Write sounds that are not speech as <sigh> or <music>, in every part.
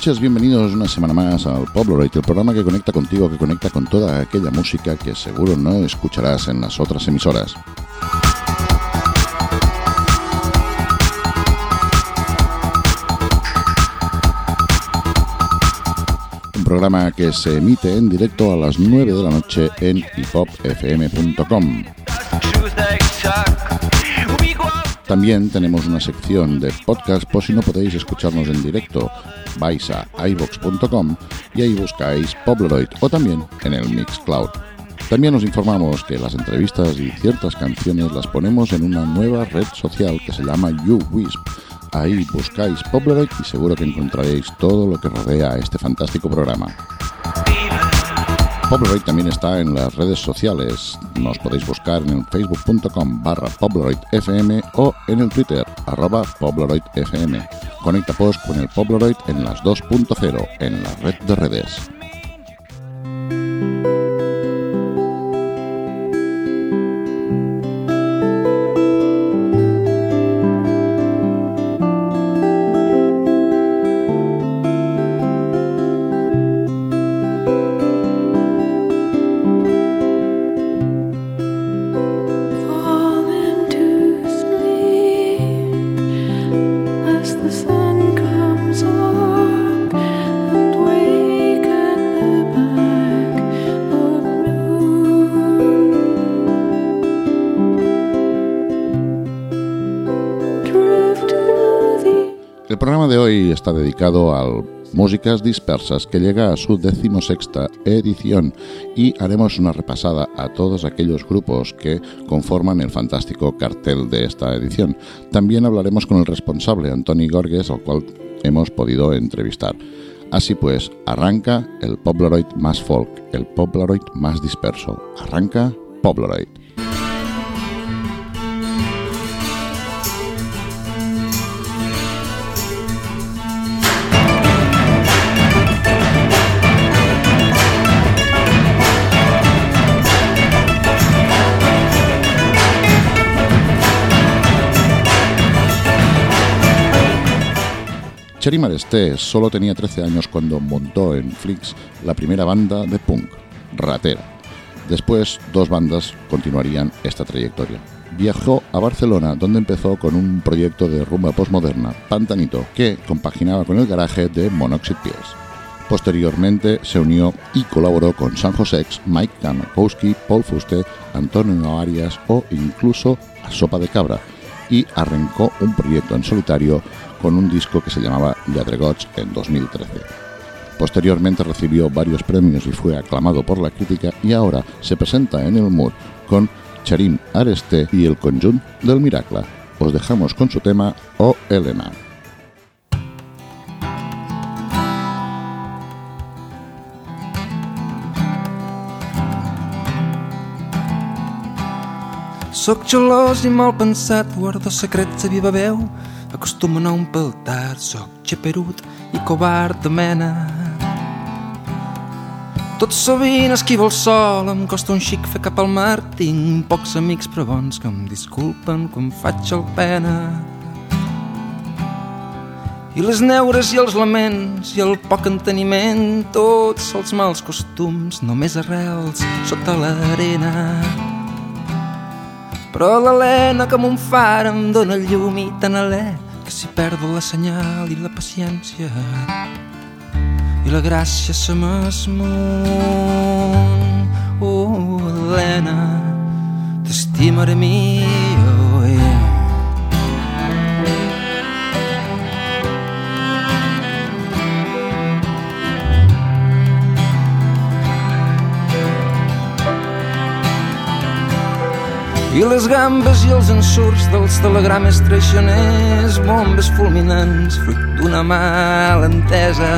Noches, bienvenidos una semana más al Pobleroid, el programa que conecta contigo, que conecta con toda aquella música que seguro no escucharás en las otras emisoras. Un programa que se emite en directo a las 9 de la noche en hiphopfm.com. También tenemos una sección de podcast por si no podéis escucharnos en directo. Vais a ibox.com y ahí buscáis Pobleroid o también en el Mixcloud. También os informamos que las entrevistas y ciertas canciones las ponemos en una nueva red social que se llama YouWisp. Ahí buscáis Pobleroid y seguro que encontraréis todo lo que rodea a este fantástico programa. Pobleroid también está en las redes sociales. Nos podéis buscar en facebook.com barra pobleroidfm o en el Twitter arroba pobleroidfm. Conecta post con el Pobleroid en las 2.0 en la red de redes. Está dedicado al Músicas Dispersas, que llega a su decimosexta edición y haremos una repasada a todos aquellos grupos que conforman el fantástico cartel de esta edición. También hablaremos con el responsable, Antoni Gorges, al cual hemos podido entrevistar. Así pues, arranca el Pobleroid más folk, el Pobleroid más disperso. Arranca Pobleroid. Cherry Maresté solo tenía 13 años cuando montó en Flix la primera banda de punk, Ratera. Después, dos bandas continuarían esta trayectoria. Viajó a Barcelona, donde empezó con un proyecto de rumba postmoderna, Pantanito, que compaginaba con el garaje de Monoxid Pills. Posteriormente se unió y colaboró con San Josex, Mike Kamakowski, Paul Fuste, Antonio Arias o incluso a Sopa de Cabra, y arrancó un proyecto en solitario con un disco que se llamaba Gods en 2013. Posteriormente recibió varios premios y fue aclamado por la crítica y ahora se presenta en el Mood con Charim Areste y el Conjunt del Miracle. Os dejamos con su tema O Elena. Soc gelós i mal pensat, guardo secrets a viva veu, acostumo a no empeltar, soc xeperut i covard de mena. Tot sovint esquivo el sol, em costa un xic fer cap al mar, tinc pocs amics però bons que em disculpen quan faig el pena. I les neures i els laments i el poc enteniment, tots els mals costums, només arrels sota l'arena. Però l'Helena com un far em dóna llum i tan alè si perdo la senyal i la paciència i la gràcia se m'esmunt. Oh, Helena, t'estimaré mi, I les gambes i els ensurts dels telegrames traicioners, bombes fulminants, fruit d'una mala entesa.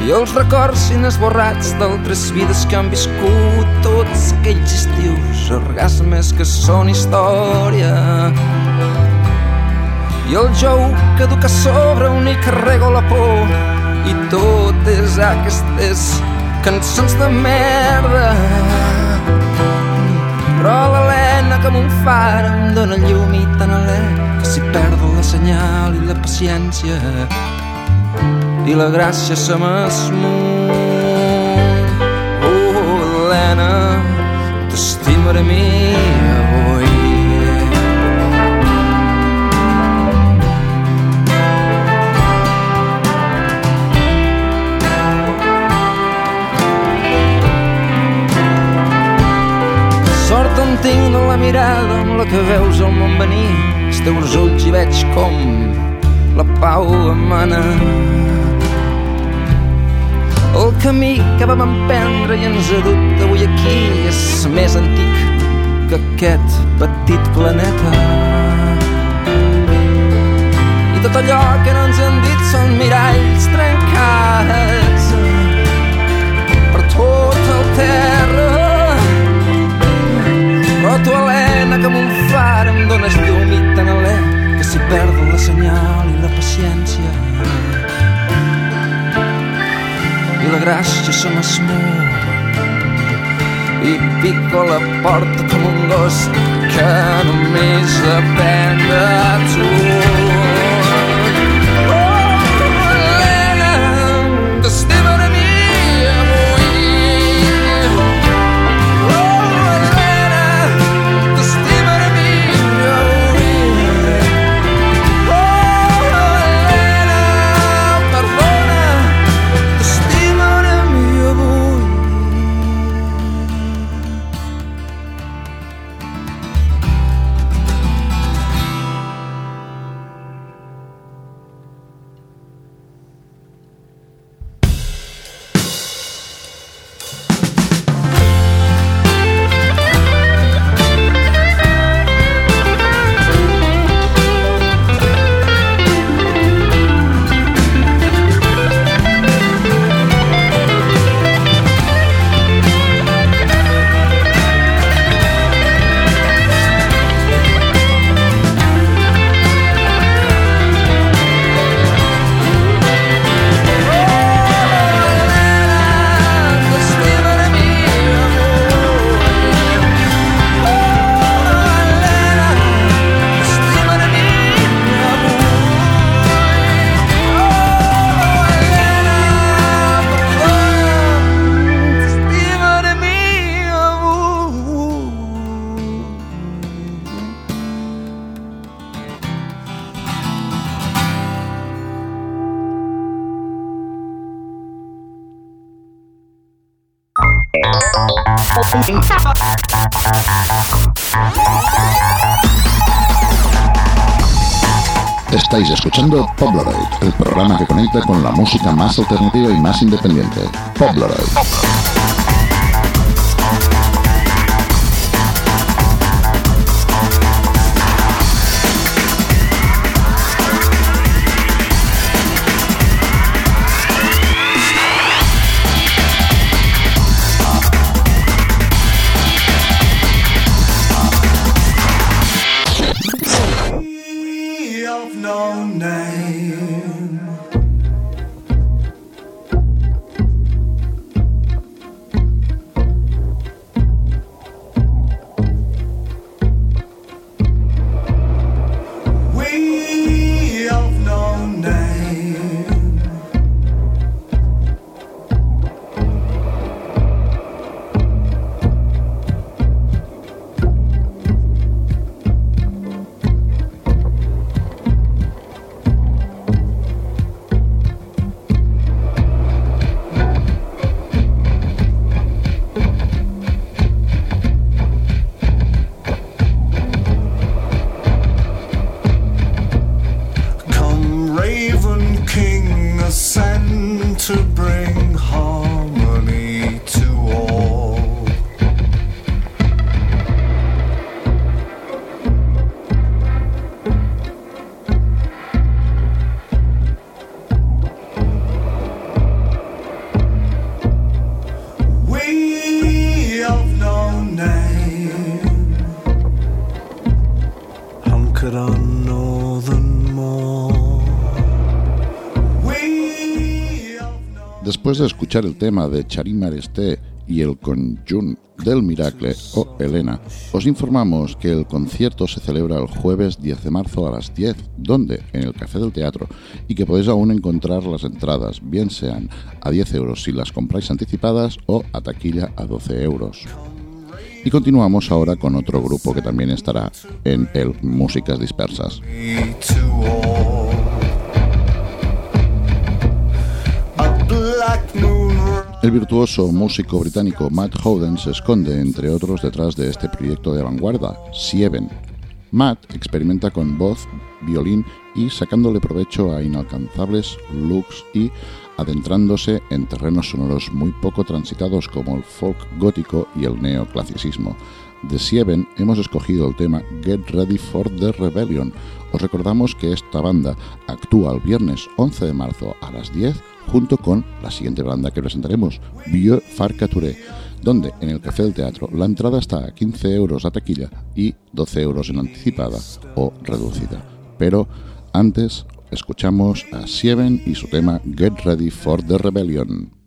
I els records inesborrats d'altres vides que han viscut tots aquells estius, orgasmes que són història. I el jou que educa sobre un i carrego la por i totes aquestes cançons de merda però l'Helena que un far em dóna llum i tan alè que si perdo la senyal i la paciència i la gràcia se m'esmunt. Oh, Helena, t'estimaré mi mirada amb la que veus el món venir. Els teus ulls hi veig com la pau emana. El camí que vam emprendre i ens ha dut avui aquí és més antic que aquest petit planeta. I tot allò que no ens han dit són miralls trencats per tot el terra. Tu, Helena, que amb un far em dones llum i tan alè que s'hi perdo la senyal i la paciència i la gràcia se m'esmou i pico la porta com un gos que només depèn de tu. Escuchando Pobleroid, el programa que conecta con la música más alternativa y más independiente. Pobleroid. Escuchar el tema de Charim Aresté y el Conjunt del Miracle o Elena, os informamos que el concierto se celebra el jueves 10 de marzo a las 10, donde en el Café del Teatro, y que podéis aún encontrar las entradas, bien sean a 10 euros si las compráis anticipadas o a taquilla a 12 euros. Y continuamos ahora con otro grupo que también estará en el Músicas Dispersas. El virtuoso músico británico Matt Howden se esconde, entre otros, detrás de este proyecto de vanguardia, Sieven. Matt experimenta con voz, violín y sacándole provecho a inalcanzables looks y adentrándose en terrenos sonoros muy poco transitados como el folk gótico y el neoclasicismo. De Sieven hemos escogido el tema Get Ready for the Rebellion. Os recordamos que esta banda actúa el viernes 11 de marzo a las 10 junto con la siguiente banda que presentaremos, Vieux Farcaturé, donde en el Café del Teatro la entrada está a 15 euros a taquilla y 12 euros en anticipada o reducida. Pero antes escuchamos a Sieven y su tema Get Ready for the Rebellion.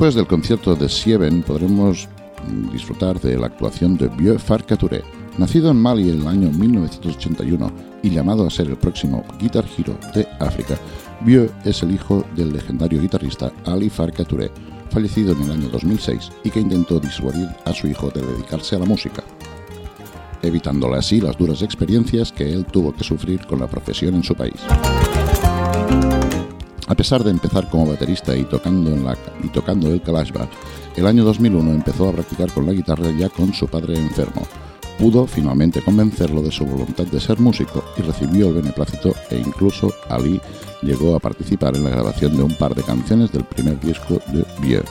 Después del concierto de Sieven podremos disfrutar de la actuación de Vieux Farcaturé. Nacido en Mali en el año 1981 y llamado a ser el próximo Guitar Hero de África, Vieux es el hijo del legendario guitarrista Ali Farcaturé, fallecido en el año 2006 y que intentó disuadir a su hijo de dedicarse a la música, evitándole así las duras experiencias que él tuvo que sufrir con la profesión en su país. A pesar de empezar como baterista y tocando, en la, y el kalashba, el año 2001 empezó a practicar con la guitarra ya con su padre enfermo. Pudo finalmente convencerlo de su voluntad de ser músico y recibió el beneplácito e incluso Ali llegó a participar en la grabación de un par de canciones del primer disco de Vieux.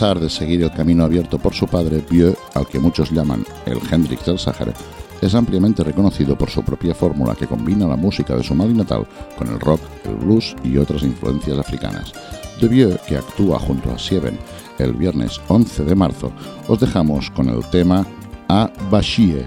Pesar de seguir el camino abierto por su padre, Vieux, al que muchos llaman el Hendrix del Sáhara, es ampliamente reconocido por su propia fórmula que combina la música de su Mali natal con el rock, el blues y otras influencias africanas. De Vieux, que actúa junto a Sieven el viernes 11 de marzo, os dejamos con el tema A Bashie.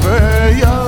Pompeia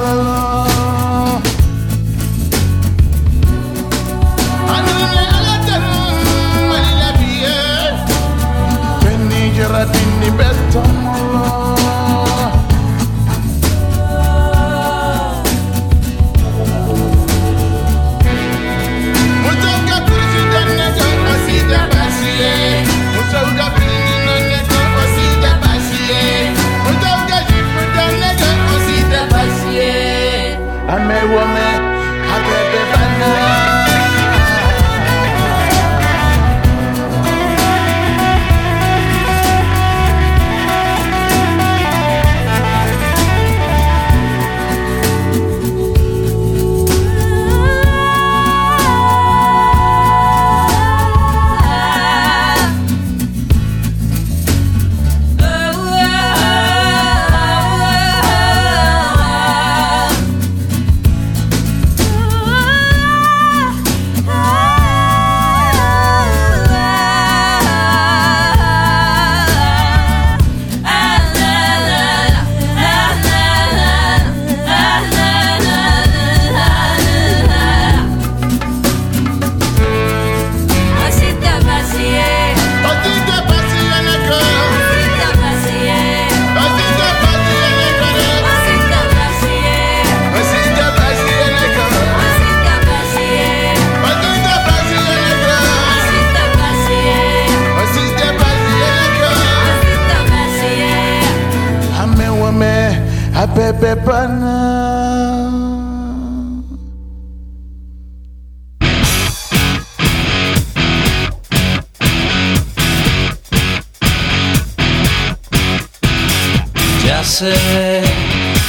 sé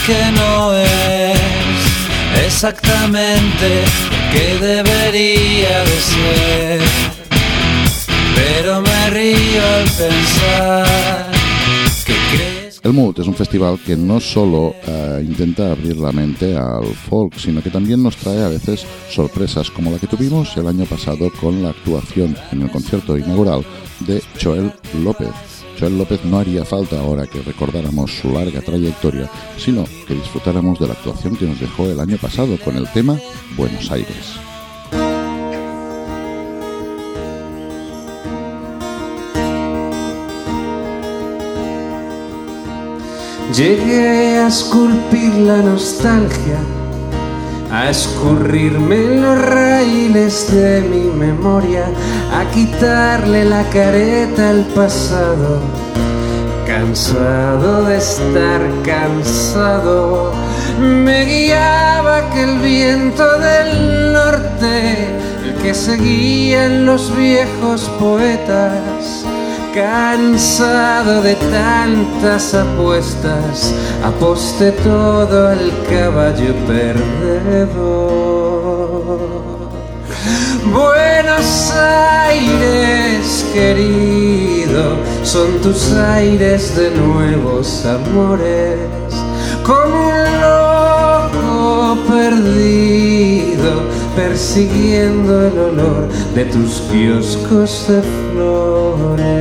que no es exactamente que debería de ser, pero me río al pensar El Mood es un festival que no solo eh, intenta abrir la mente al folk, sino que también nos trae a veces sorpresas como la que tuvimos el año pasado con la actuación en el concierto inaugural de Joel López. Joel López no haría falta ahora que recordáramos su larga trayectoria, sino que disfrutáramos de la actuación que nos dejó el año pasado con el tema Buenos Aires. Llegué a esculpir la nostalgia, a escurrirme los raíles de mi memoria, a quitarle la careta al pasado. Cansado de estar cansado, me guiaba aquel viento del norte, el que seguían los viejos poetas Cansado de tantas apuestas, aposté todo al caballo perdedor. Buenos Aires, querido, son tus aires de nuevos amores, como un loco perdido, persiguiendo el olor de tus kioscos de flores.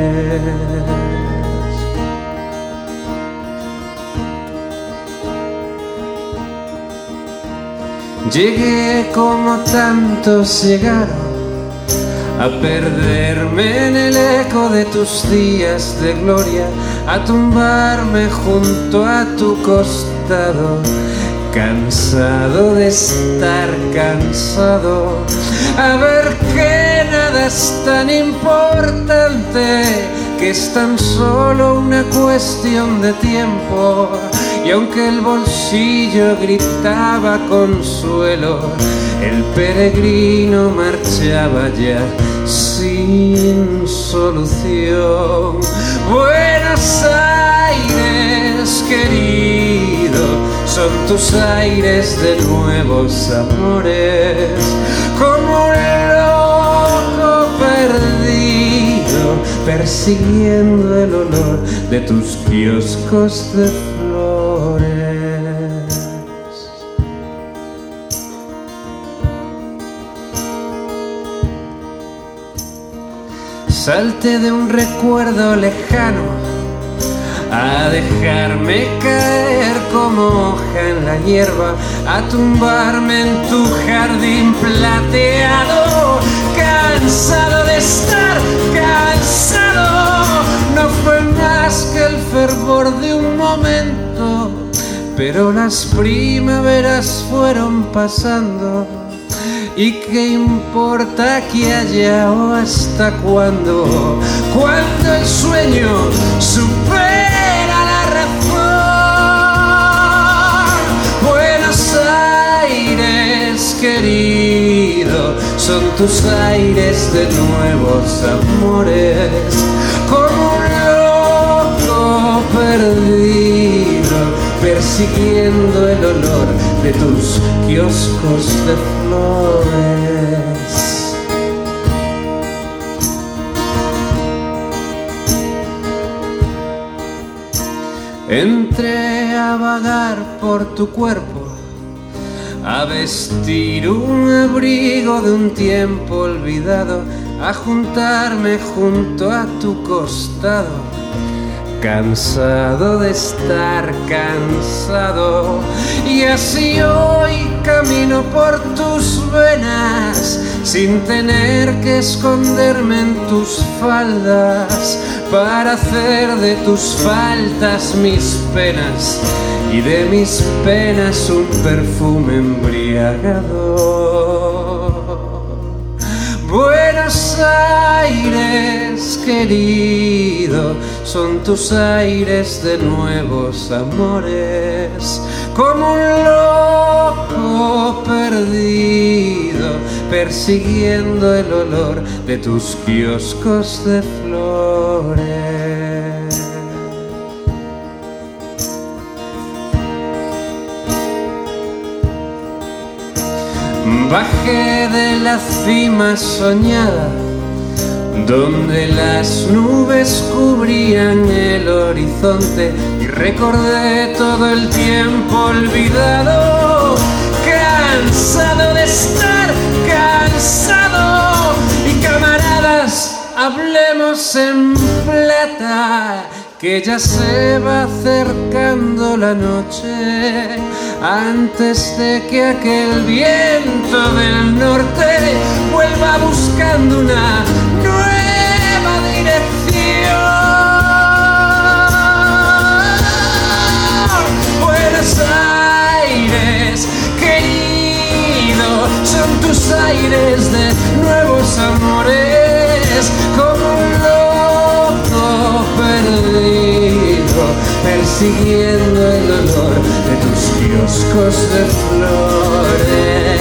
Llegué como tantos llegaron a perderme en el eco de tus días de gloria, a tumbarme junto a tu costado, cansado de estar cansado, a ver que nada es tan importante, que es tan solo una cuestión de tiempo. Y aunque el bolsillo gritaba consuelo, el peregrino marchaba ya sin solución. Buenos Aires, querido, son tus aires de nuevos amores, como un loco perdido, persiguiendo el olor de tus kioscos de flores. Salte de un recuerdo lejano a dejarme caer como hoja en la hierba, a tumbarme en tu jardín plateado, cansado de estar cansado. No fue más que el fervor de un momento, pero las primaveras fueron pasando. ¿Y qué importa que haya o hasta cuándo? Cuando el sueño supera querido, son tus aires de nuevos amores. Como un loco perdido, persiguiendo el olor de tus kioscos de flores. Entré a vagar por tu cuerpo, a vestir un abrigo de un tiempo olvidado, a juntarme junto a tu costado cansado de estar cansado. Y así hoy camino por tus venas sin tener que esconderme en tus faldas para hacer de tus faltas mis penas y de mis penas un perfume embriagador. Buenos Aires, querido, son tus aires de nuevos amores, como un loco perdido, persiguiendo el olor de tus kioscos de flores. Bajé de la cima soñada, donde las nubes cubrían el horizonte y recordé todo el tiempo olvidado, cansado de estar cansado y camaradas, hablemos en plata, que ya se va acercando la noche, antes de que aquel viento del norte vuelva buscando una nueva dirección. Buenos Aires, querido, son tus aires de nuevos amores, como un loco perdido, persiguiendo el olor kioscos de flores.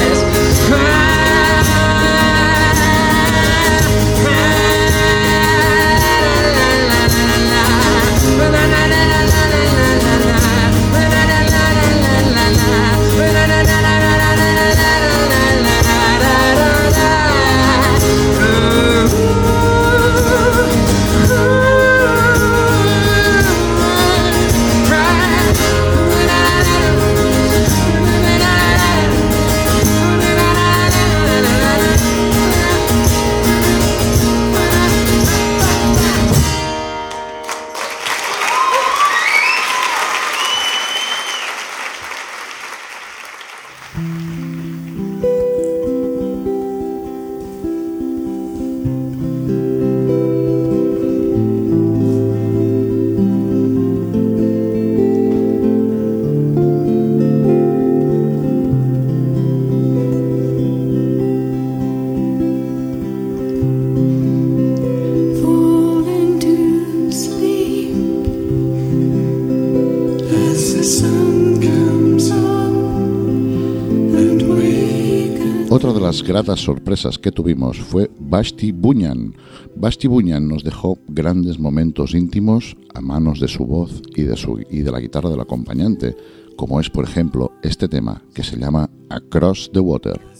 Las gratas sorpresas que tuvimos fue Basti Bunyan. Basti Bunyan nos dejó grandes momentos íntimos a manos de su voz y de, su, y de la guitarra del acompañante, como es por ejemplo este tema que se llama Across the Water.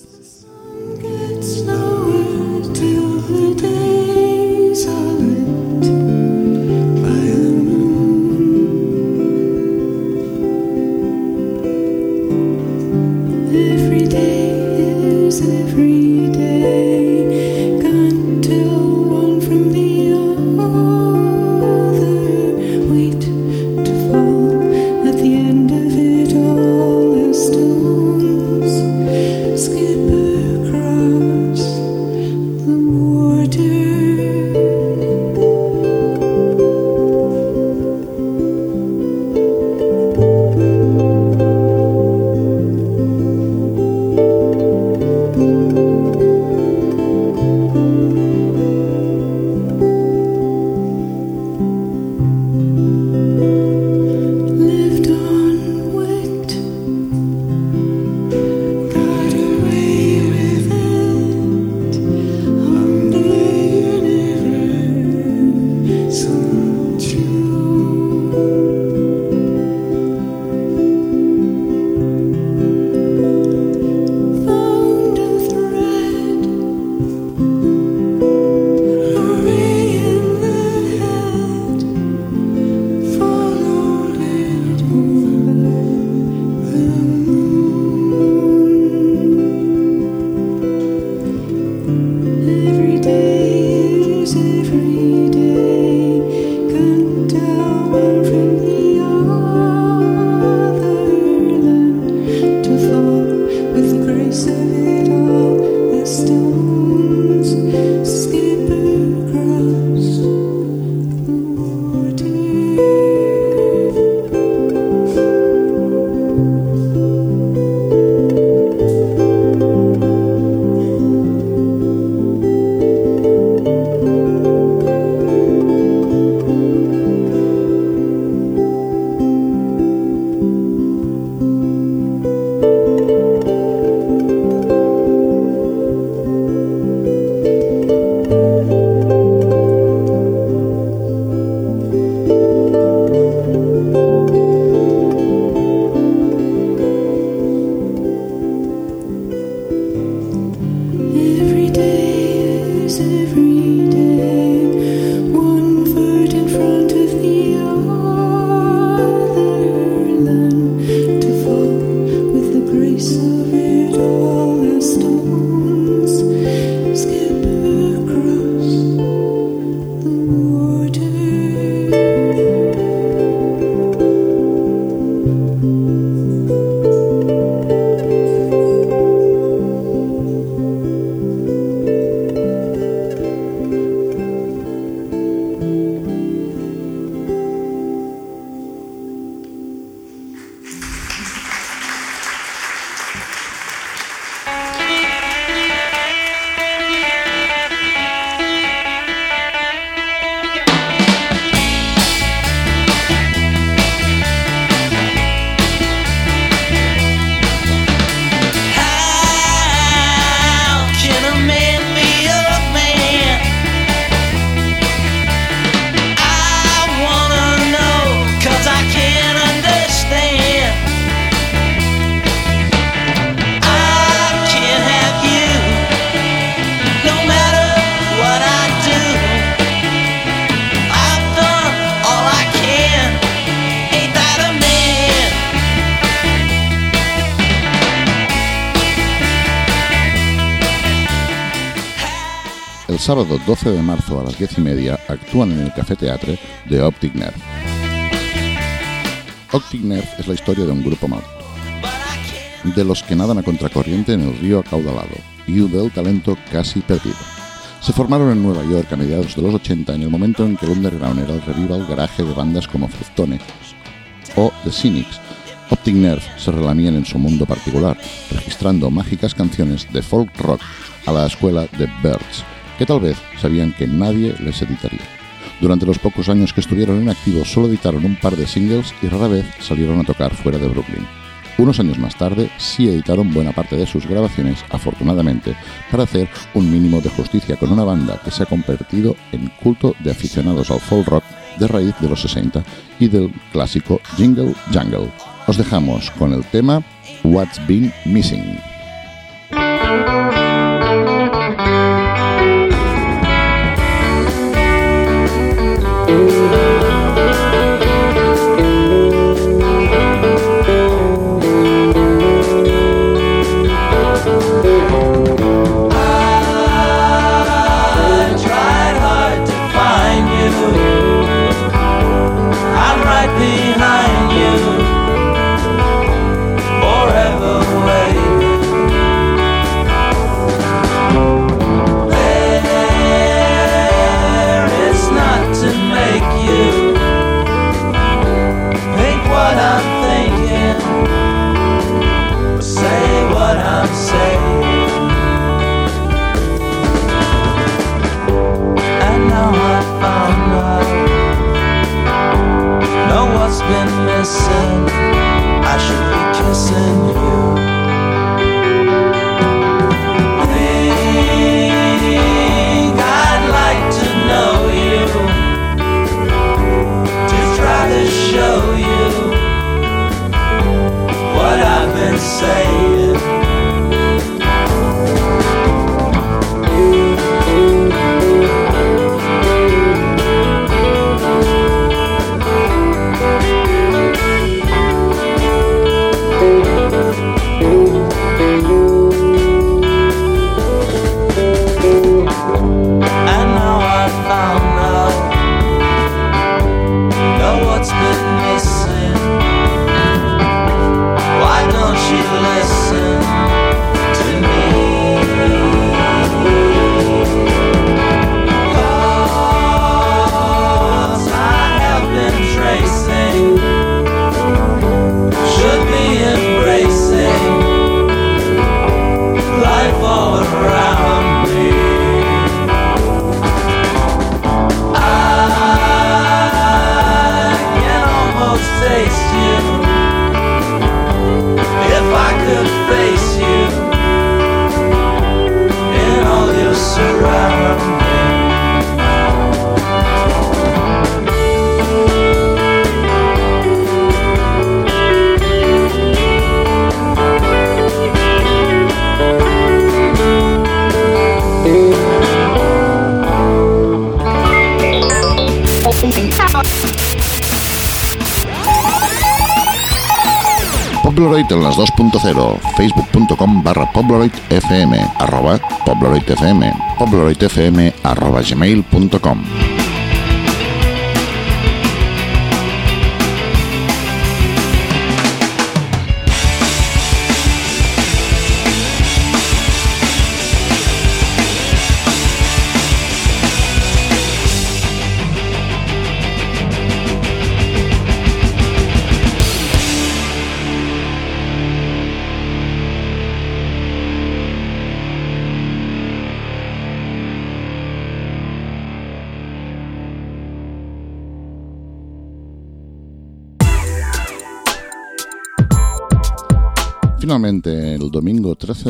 Sábado 12 de marzo a las 10 y media actúan en el Café Teatre de Optic Nerve. Optic Nerve es la historia de un grupo mal, de los que nadan a contracorriente en el río acaudalado y del talento casi perdido. Se formaron en Nueva York a mediados de los 80 en el momento en que el underground era el revival garaje de bandas como Fruitone o The Cynics. Optic Nerve se relamían en su mundo particular, registrando mágicas canciones de folk rock a la escuela de Birds, que tal vez sabían que nadie les editaría. Durante los pocos años que estuvieron en activo solo editaron un par de singles y rara vez salieron a tocar fuera de Brooklyn. Unos años más tarde sí editaron buena parte de sus grabaciones, afortunadamente, para hacer un mínimo de justicia con una banda que se ha convertido en culto de aficionados al folk rock de raíz de los 60 y del clásico Jingle Jungle. Os dejamos con el tema What's Been Missing. Pobloroid en las 2.0, facebook.com barra pobloroidfm, arroba pobloroidfm, pobloroidfm arroba gmail.com.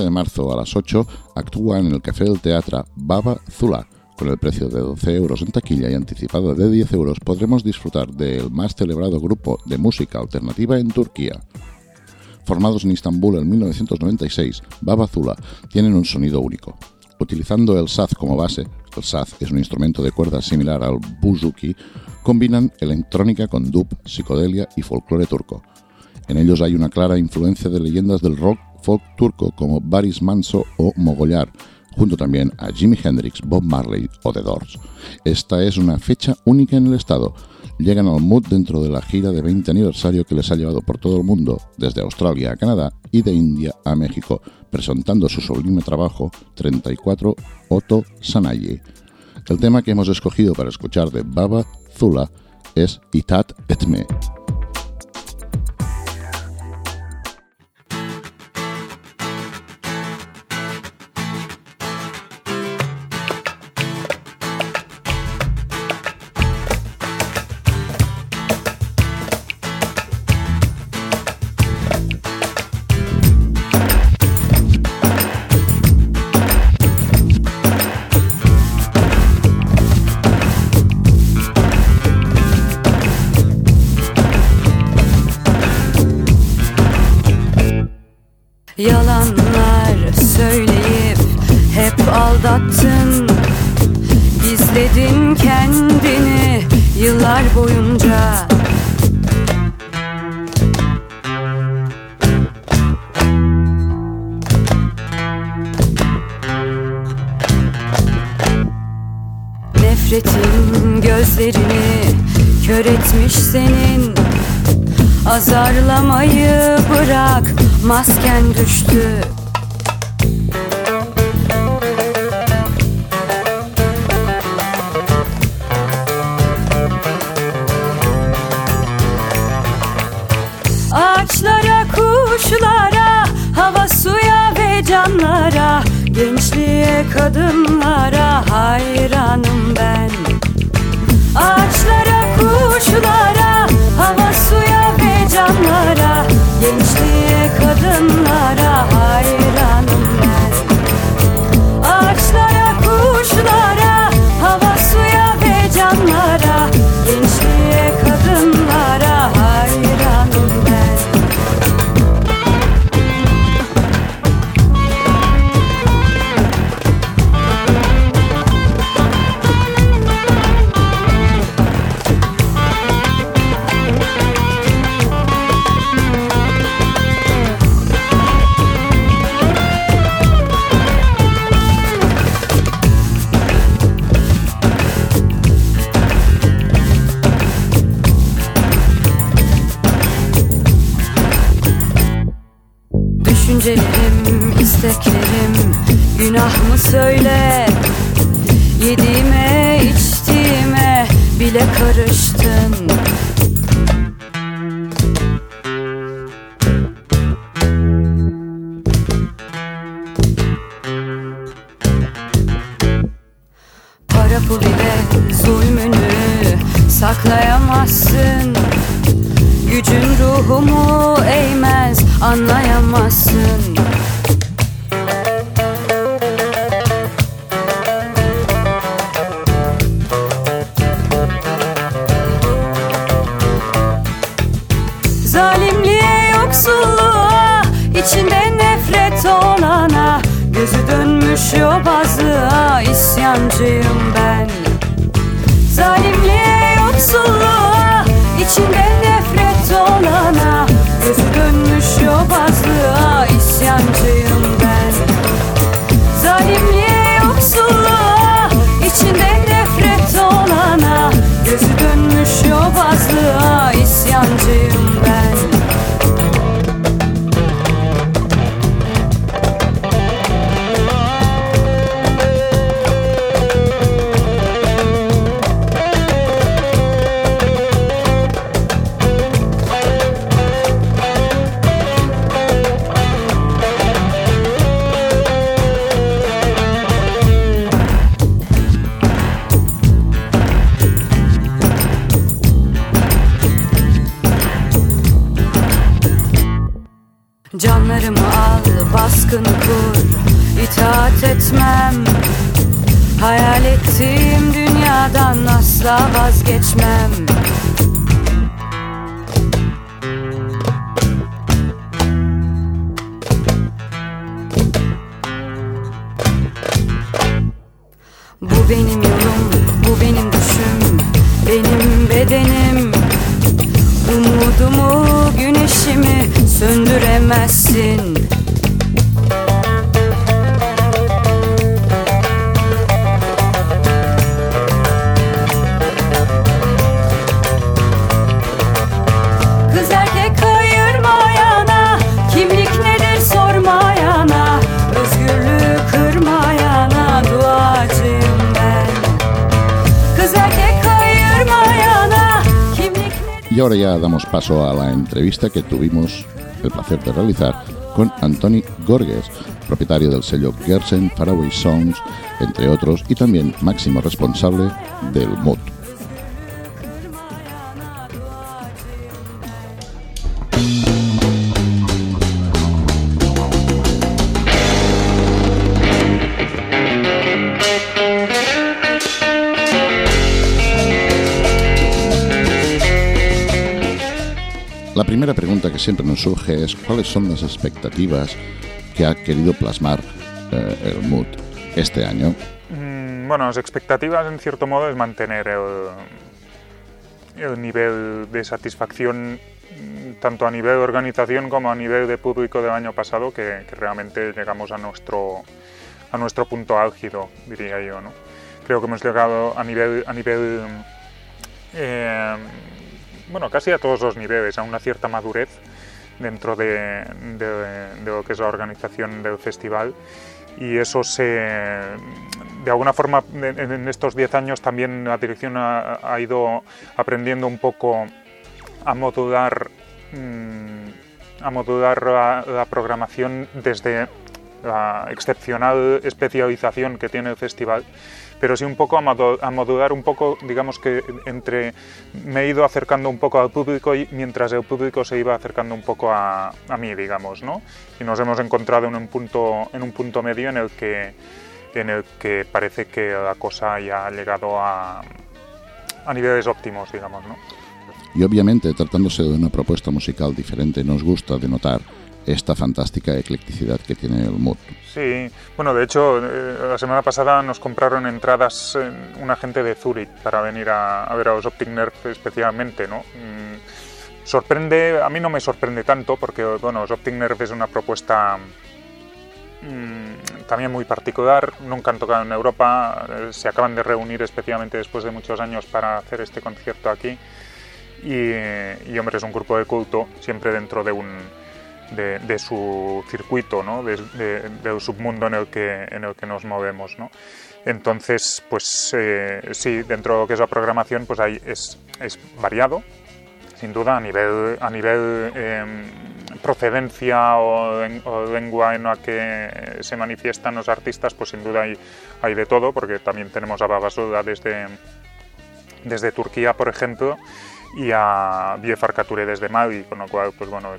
de marzo a las 8 actúa en el Café del Teatro Baba Zula. Con el precio de 12 euros en taquilla y anticipada de 10 euros podremos disfrutar del más celebrado grupo de música alternativa en Turquía. Formados en Istambul en 1996, Baba Zula tienen un sonido único. Utilizando el saz como base, el saz es un instrumento de cuerda similar al buzuki, combinan electrónica con dub, psicodelia y folclore turco. En ellos hay una clara influencia de leyendas del rock folk turco como Baris Manso o Mogollar, junto también a Jimi Hendrix, Bob Marley o The Doors. Esta es una fecha única en el estado. Llegan al mood dentro de la gira de 20 aniversario que les ha llevado por todo el mundo, desde Australia a Canadá y de India a México, presentando su sublime trabajo 34 Otto Sanayi. El tema que hemos escogido para escuchar de Baba Zula es Itat Etme. Asla vazgeçmem paso a la entrevista que tuvimos el placer de realizar con Antoni Gorges, propietario del sello Gersen Faraway Songs, entre otros, y también máximo responsable del MUT. La primera pregunta que siempre nos surge es cuáles son las expectativas que ha querido plasmar eh, el MUT este año. Mm, Bueno, las expectativas en cierto modo es mantener el, el nivel de satisfacción mm, tanto a nivel de organización como a nivel de público del año pasado que, que realmente llegamos a nuestro, a nuestro punto álgido, diría yo. ¿no? Creo que hemos llegado a nivel, a nivel eh, bueno, casi a todos los niveles, a una cierta madurez dentro de, lo que es la organización del festival. Y eso se de alguna forma en, estos 10 años también la dirección ha, ha ido aprendiendo un poco a modular mm, a modular la, la programación desde la excepcional especialización que tiene el festival pero sí un poco a, modular un poco digamos que entre me he ido acercando un poco al público y mientras el público se iba acercando un poco a, a mí digamos no y nos hemos encontrado en un punto en un punto medio en el que en el que parece que la cosa ya ha llegado a, a niveles óptimos digamos no Y obviamente, tratándose de una propuesta musical diferente, nos gusta denotar esta fantástica eclecticidad que tiene el MUT. Sí, bueno, de hecho, eh, la semana pasada nos compraron entradas eh, una gente de Zurich para venir a, a ver a los Optic Nerve especialmente, ¿no? Mm, sorprende, a mí no me sorprende tanto porque, bueno, los Optic Nerve es una propuesta mm, también muy particular, nunca han tocado en Europa, eh, se acaban de reunir especialmente después de muchos años para hacer este concierto aquí y, y, hombre, es un grupo de culto siempre dentro de un de, su circuito, ¿no? de- de- del submundo en el que, en el que nos movemos. ¿no? Entonces, pues eh, sí, dentro de lo que es la programación, pues ahí es, es variado, sin duda, a nivel, a nivel eh, procedencia o, en- o lengua en la que se manifiestan los artistas, pues sin duda hay, hay de todo, porque también tenemos a Babasuda desde, desde Turquía, por ejemplo, y a Biefar Kature desde Mali, con lo cual pues bueno,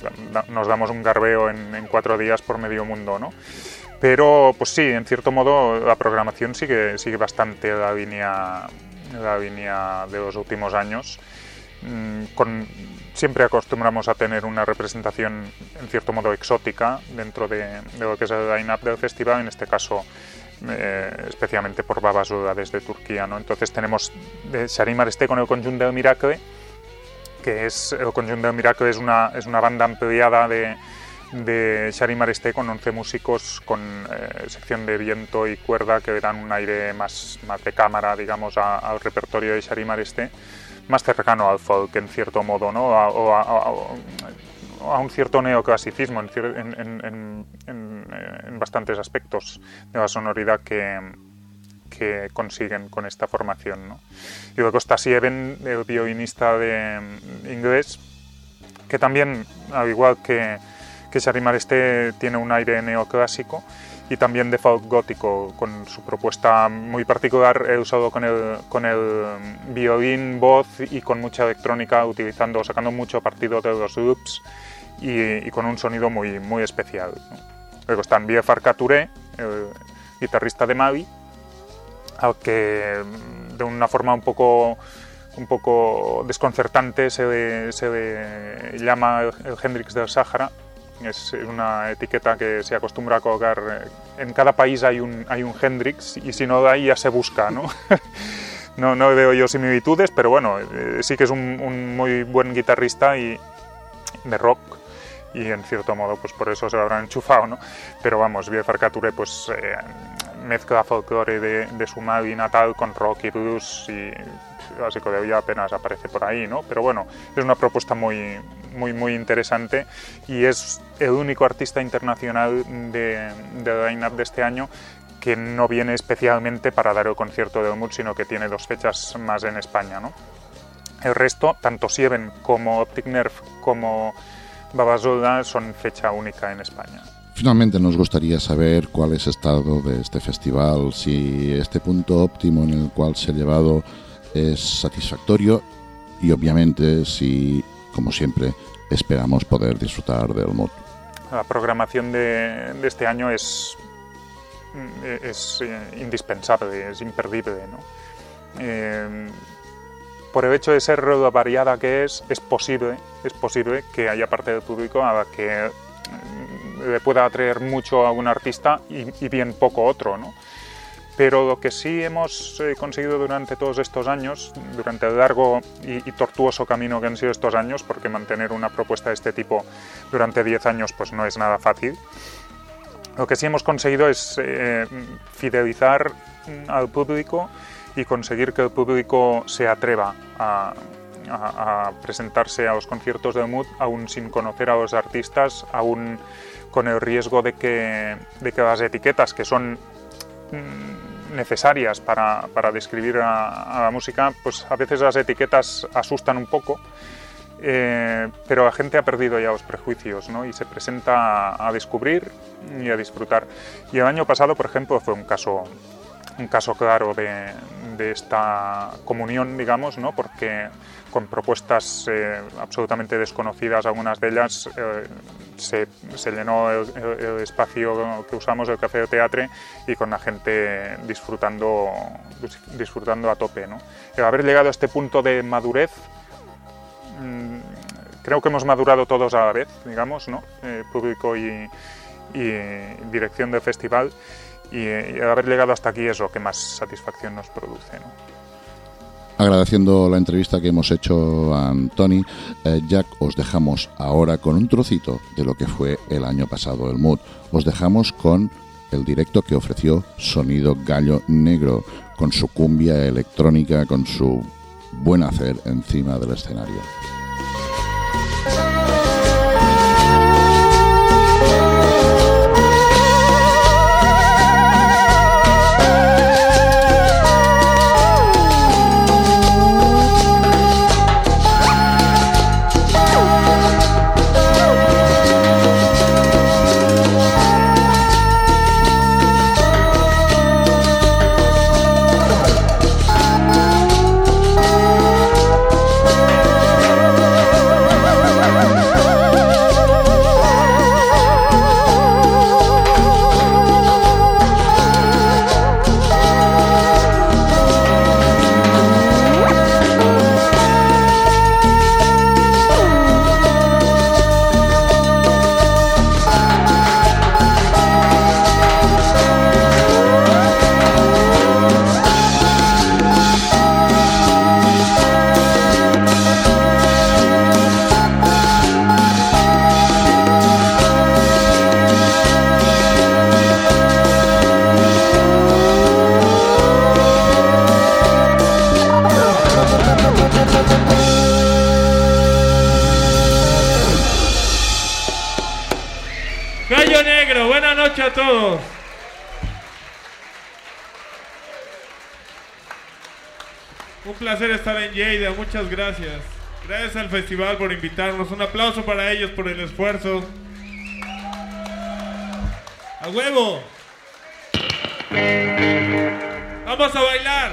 nos damos un garbeo en, en cuatro días por medio mundo, ¿no? Pero pues sí, en cierto modo la programación sigue, sigue bastante la línea, la línea de los últimos años. Mm, Con, siempre acostumbramos a tener una representación en cierto modo exótica dentro de, de lo que es el line-up del festival, en este caso eh, especialmente por Babasuda desde Turquía. ¿no? Entonces tenemos de Sharim Areste con el Conjunt del Miracle, que es el Conjunt del Miracle es una, es una banda ampliada de, de Areste con 11 músicos con eh, sección de viento y cuerda que dan un aire más, más de cámara, digamos, a- al repertorio de Sharim Areste, más cercano al folk en cierto modo, ¿no? A- o a, a- a un cierto neoclasicismo en- en- en, eh, en bastantes aspectos de la sonoridad que, que consiguen con esta formación. ¿no? Y luego está Sieven, el violinista de, mm, inglés, que también, al igual que, que Sharimar este, tiene un aire neoclásico y también de folk gótico, con su propuesta muy particular, he usado con el, con el mm, violín, voz y con mucha electrónica, utilizando, sacando mucho partido de los loops y, y con un sonido muy, muy especial. Luego están Biefar Kature, el guitarrista de Mali, al que mm, de una forma un poco un poco desconcertante se se llama el, Hendrix del Sáhara. Es una etiqueta que se acostumbra a colgar. eh, En cada país hay un, hay un Hendrix y si no hay ya se busca, ¿no? <laughs> no, no veo yo similitudes, pero bueno, eh, sí que es un, un muy buen guitarrista y de rock y en cierto modo pues por eso se lo habrán enchufado, ¿no? Pero vamos, Biefar Kature pues eh, mezcla folclore de, de su Mali natal con rock y blues y la psicodelia apenas aparece por ahí, ¿no? Pero bueno, es una propuesta muy, muy, muy interesante y es el único artista internacional de, de line-up de este año que no viene especialmente para dar el concierto de Omut, sino que tiene dos fechas más en España, ¿no? El resto, tanto Sieven como Optic Nerve como Babazoda son fecha única en España. Finalmente nos gustaría saber cuál es el estado de este festival, si este punto óptimo en el cual se ha llevado es satisfactorio y obviamente si, como siempre, esperamos poder disfrutar del mood. La programación de, de este año es, es eh, indispensable, es imperdible. ¿no? Eh, por el hecho de ser variada que es, es posible, es posible que haya parte del público a la que le pueda atraer mucho a un artista y, y bien poco otro, ¿no? Pero lo que sí hemos eh, conseguido durante todos estos años, durante el largo y, y, tortuoso camino que han sido estos años, porque mantener una propuesta de este tipo durante 10 años pues no es nada fácil, lo que sí hemos conseguido es eh, fidelizar al público y conseguir que el público se atreva a, a, a, presentarse conciertos de Mood aún sin conocer a los artistas, aún con el riesgo de que, de que las etiquetas que son mm, necesarias para, para describir a, a, la música, pues a veces las etiquetas asustan un poco, eh, pero la gente ha perdido ya los prejuicios ¿no? y se presenta a, a descubrir y a disfrutar. Y el año pasado, por ejemplo, fue un caso un caso claro de, de, esta comunión, digamos, ¿no? porque con propuestas eh, absolutamente desconocidas, algunas de ellas, eh, se, llenó el, espacio que usamos, el Café de Teatre, y con la gente disfrutando, disfrutando a tope. ¿no? El haber llegado a este punto de madurez, mmm, creo que hemos madurado todos a la vez, digamos, ¿no? Eh, público y, y dirección del festival y, y, haber llegado hasta aquí es lo que más satisfacción nos produce. ¿no? Agradeciendo la entrevista que hemos hecho a Antoni, eh, Jack, os dejamos ahora con un trocito de lo que fue el año pasado el Mood. Os dejamos con el directo que ofreció Sonido Gallo Negro, con su cumbia electrónica, con su buen hacer encima del escenario. Muchas gracias. Gracias al festival por invitarnos. Un aplauso para ellos por el esfuerzo. ¡A huevo! ¡Vamos a bailar!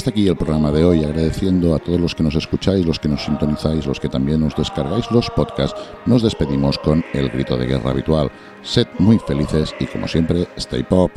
Hasta aquí el programa de hoy, agradeciendo a todos los que nos escucháis, los que nos sintonizáis, los que también nos descargáis los podcasts. Nos despedimos con el grito de guerra habitual. Sed muy felices y como siempre, stay pop.